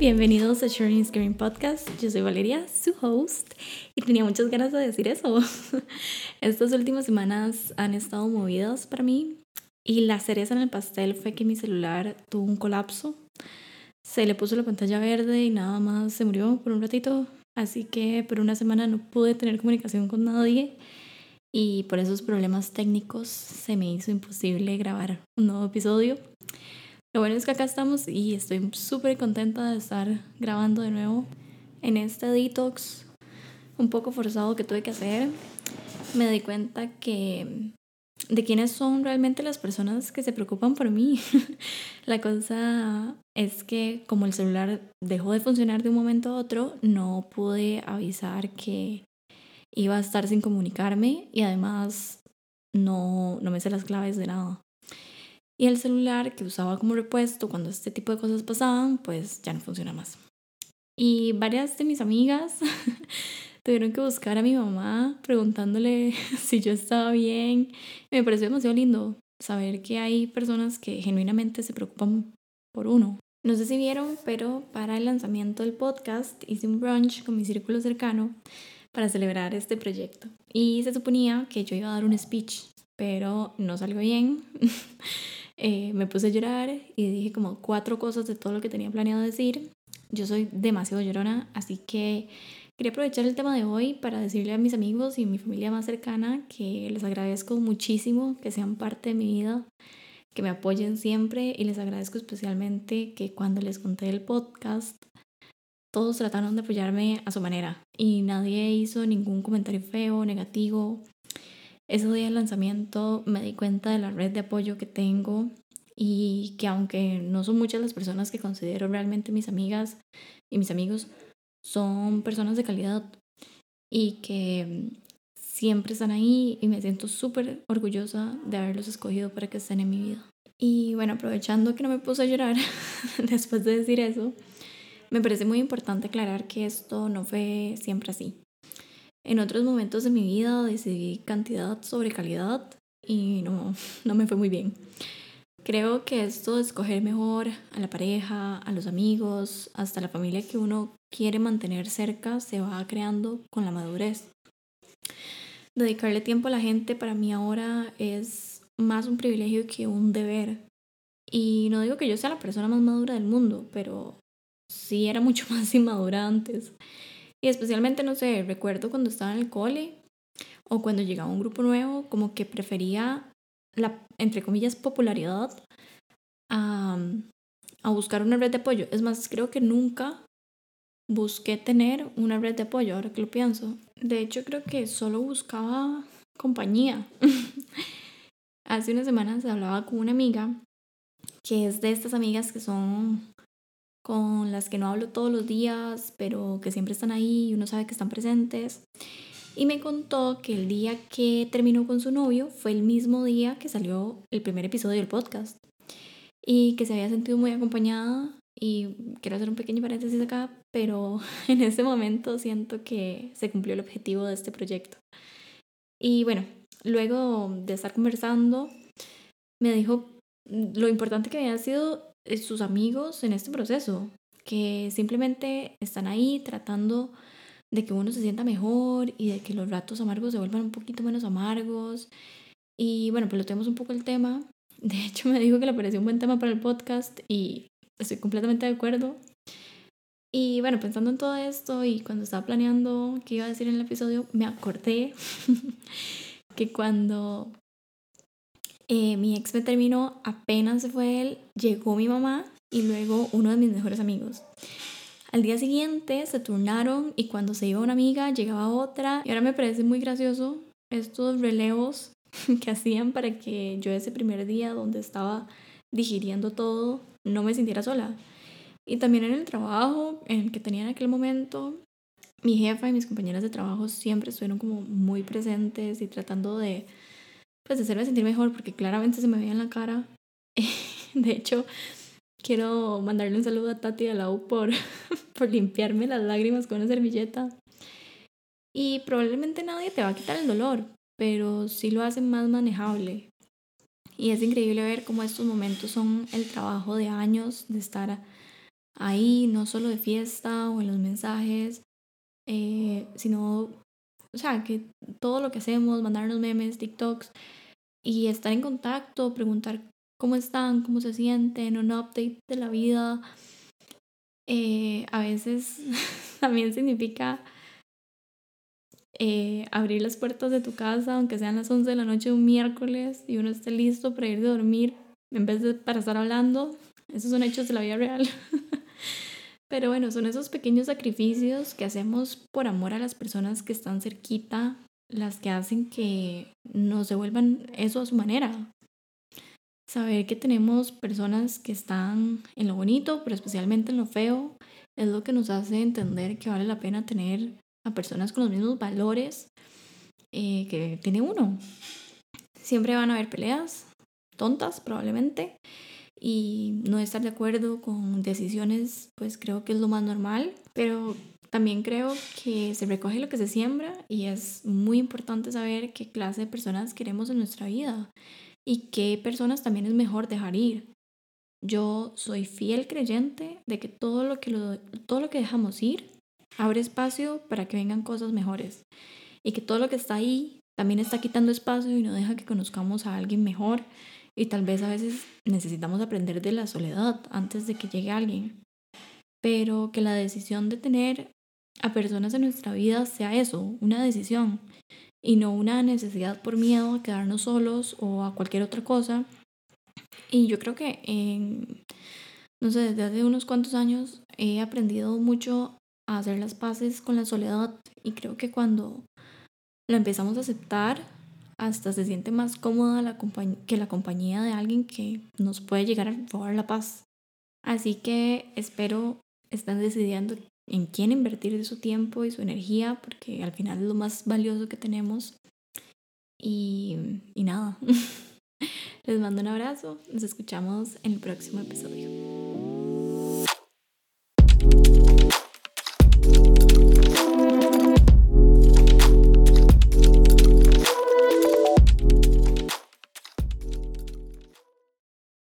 bienvenidos a Sharing Screen Podcast. Yo soy Valeria, su host, y tenía muchas ganas de decir eso. Estas últimas semanas han estado movidas para mí y la cereza en el pastel fue que mi celular tuvo un colapso. Se le puso la pantalla verde y nada más se murió por un ratito, así que por una semana no pude tener comunicación con nadie y por esos problemas técnicos se me hizo imposible grabar un nuevo episodio. Lo bueno es que acá estamos y estoy súper contenta de estar grabando de nuevo en este detox un poco forzado que tuve que hacer. Me di cuenta que de quiénes son realmente las personas que se preocupan por mí. La cosa es que como el celular dejó de funcionar de un momento a otro, no pude avisar que iba a estar sin comunicarme y además no, no me sé las claves de nada. Y el celular que usaba como repuesto cuando este tipo de cosas pasaban, pues ya no funciona más. Y varias de mis amigas tuvieron que buscar a mi mamá preguntándole si yo estaba bien. Me pareció demasiado lindo saber que hay personas que genuinamente se preocupan por uno. No sé si vieron, pero para el lanzamiento del podcast hice un brunch con mi círculo cercano para celebrar este proyecto. Y se suponía que yo iba a dar un speech, pero no salió bien. Eh, me puse a llorar y dije como cuatro cosas de todo lo que tenía planeado decir. Yo soy demasiado llorona, así que quería aprovechar el tema de hoy para decirle a mis amigos y mi familia más cercana que les agradezco muchísimo que sean parte de mi vida, que me apoyen siempre y les agradezco especialmente que cuando les conté el podcast, todos trataron de apoyarme a su manera y nadie hizo ningún comentario feo, negativo ese día del lanzamiento me di cuenta de la red de apoyo que tengo y que aunque no son muchas las personas que considero realmente mis amigas y mis amigos, son personas de calidad y que siempre están ahí y me siento súper orgullosa de haberlos escogido para que estén en mi vida. Y bueno, aprovechando que no me puse a llorar después de decir eso, me parece muy importante aclarar que esto no fue siempre así. En otros momentos de mi vida decidí cantidad sobre calidad y no, no me fue muy bien. Creo que esto de escoger mejor a la pareja, a los amigos, hasta la familia que uno quiere mantener cerca se va creando con la madurez. Dedicarle tiempo a la gente para mí ahora es más un privilegio que un deber. Y no digo que yo sea la persona más madura del mundo, pero sí era mucho más inmadura antes. Y especialmente, no sé, recuerdo cuando estaba en el cole o cuando llegaba un grupo nuevo, como que prefería la, entre comillas, popularidad a, a buscar una red de apoyo. Es más, creo que nunca busqué tener una red de apoyo, ahora que lo pienso. De hecho, creo que solo buscaba compañía. Hace unas semanas hablaba con una amiga que es de estas amigas que son con las que no hablo todos los días, pero que siempre están ahí y uno sabe que están presentes. Y me contó que el día que terminó con su novio fue el mismo día que salió el primer episodio del podcast. Y que se había sentido muy acompañada. Y quiero hacer un pequeño paréntesis acá, pero en ese momento siento que se cumplió el objetivo de este proyecto. Y bueno, luego de estar conversando, me dijo lo importante que había sido sus amigos en este proceso, que simplemente están ahí tratando de que uno se sienta mejor y de que los ratos amargos se vuelvan un poquito menos amargos. Y bueno, pues lo tenemos un poco el tema. De hecho, me dijo que le pareció un buen tema para el podcast y estoy completamente de acuerdo. Y bueno, pensando en todo esto y cuando estaba planeando qué iba a decir en el episodio, me acordé que cuando eh, mi ex me terminó, apenas se fue él, llegó mi mamá y luego uno de mis mejores amigos. Al día siguiente se turnaron y cuando se iba una amiga llegaba otra y ahora me parece muy gracioso estos relevos que hacían para que yo ese primer día donde estaba digiriendo todo no me sintiera sola. Y también en el trabajo en el que tenía en aquel momento, mi jefa y mis compañeras de trabajo siempre estuvieron como muy presentes y tratando de pues hacerme sentir mejor porque claramente se me veía en la cara. De hecho, quiero mandarle un saludo a Tati de la U por, por limpiarme las lágrimas con una servilleta. Y probablemente nadie te va a quitar el dolor, pero sí lo hace más manejable. Y es increíble ver cómo estos momentos son el trabajo de años de estar ahí, no solo de fiesta o en los mensajes, eh, sino, o sea, que todo lo que hacemos, mandarnos memes, TikToks y estar en contacto, preguntar cómo están, cómo se sienten, un update de la vida, eh, a veces también significa eh, abrir las puertas de tu casa, aunque sean las 11 de la noche de un miércoles y uno esté listo para ir a dormir en vez de para estar hablando. Esos son hechos de la vida real. Pero bueno, son esos pequeños sacrificios que hacemos por amor a las personas que están cerquita, las que hacen que nos devuelvan eso a su manera. Saber que tenemos personas que están en lo bonito, pero especialmente en lo feo, es lo que nos hace entender que vale la pena tener a personas con los mismos valores eh, que tiene uno. Siempre van a haber peleas, tontas probablemente, y no estar de acuerdo con decisiones, pues creo que es lo más normal, pero también creo que se recoge lo que se siembra y es muy importante saber qué clase de personas queremos en nuestra vida y qué personas también es mejor dejar ir. Yo soy fiel creyente de que todo lo que, todo lo que dejamos ir abre espacio para que vengan cosas mejores y que todo lo que está ahí también está quitando espacio y no deja que conozcamos a alguien mejor y tal vez a veces necesitamos aprender de la soledad antes de que llegue alguien. Pero que la decisión de tener a personas en nuestra vida sea eso, una decisión y no una necesidad por miedo a quedarnos solos o a cualquier otra cosa. Y yo creo que en, no sé, desde hace unos cuantos años he aprendido mucho a hacer las paces con la soledad y creo que cuando lo empezamos a aceptar, hasta se siente más cómoda la que la compañía de alguien que nos puede llegar a robar la paz. Así que espero estén decidiendo en quién invertir su tiempo y su energía, porque al final es lo más valioso que tenemos. Y, y nada, les mando un abrazo, nos escuchamos en el próximo episodio.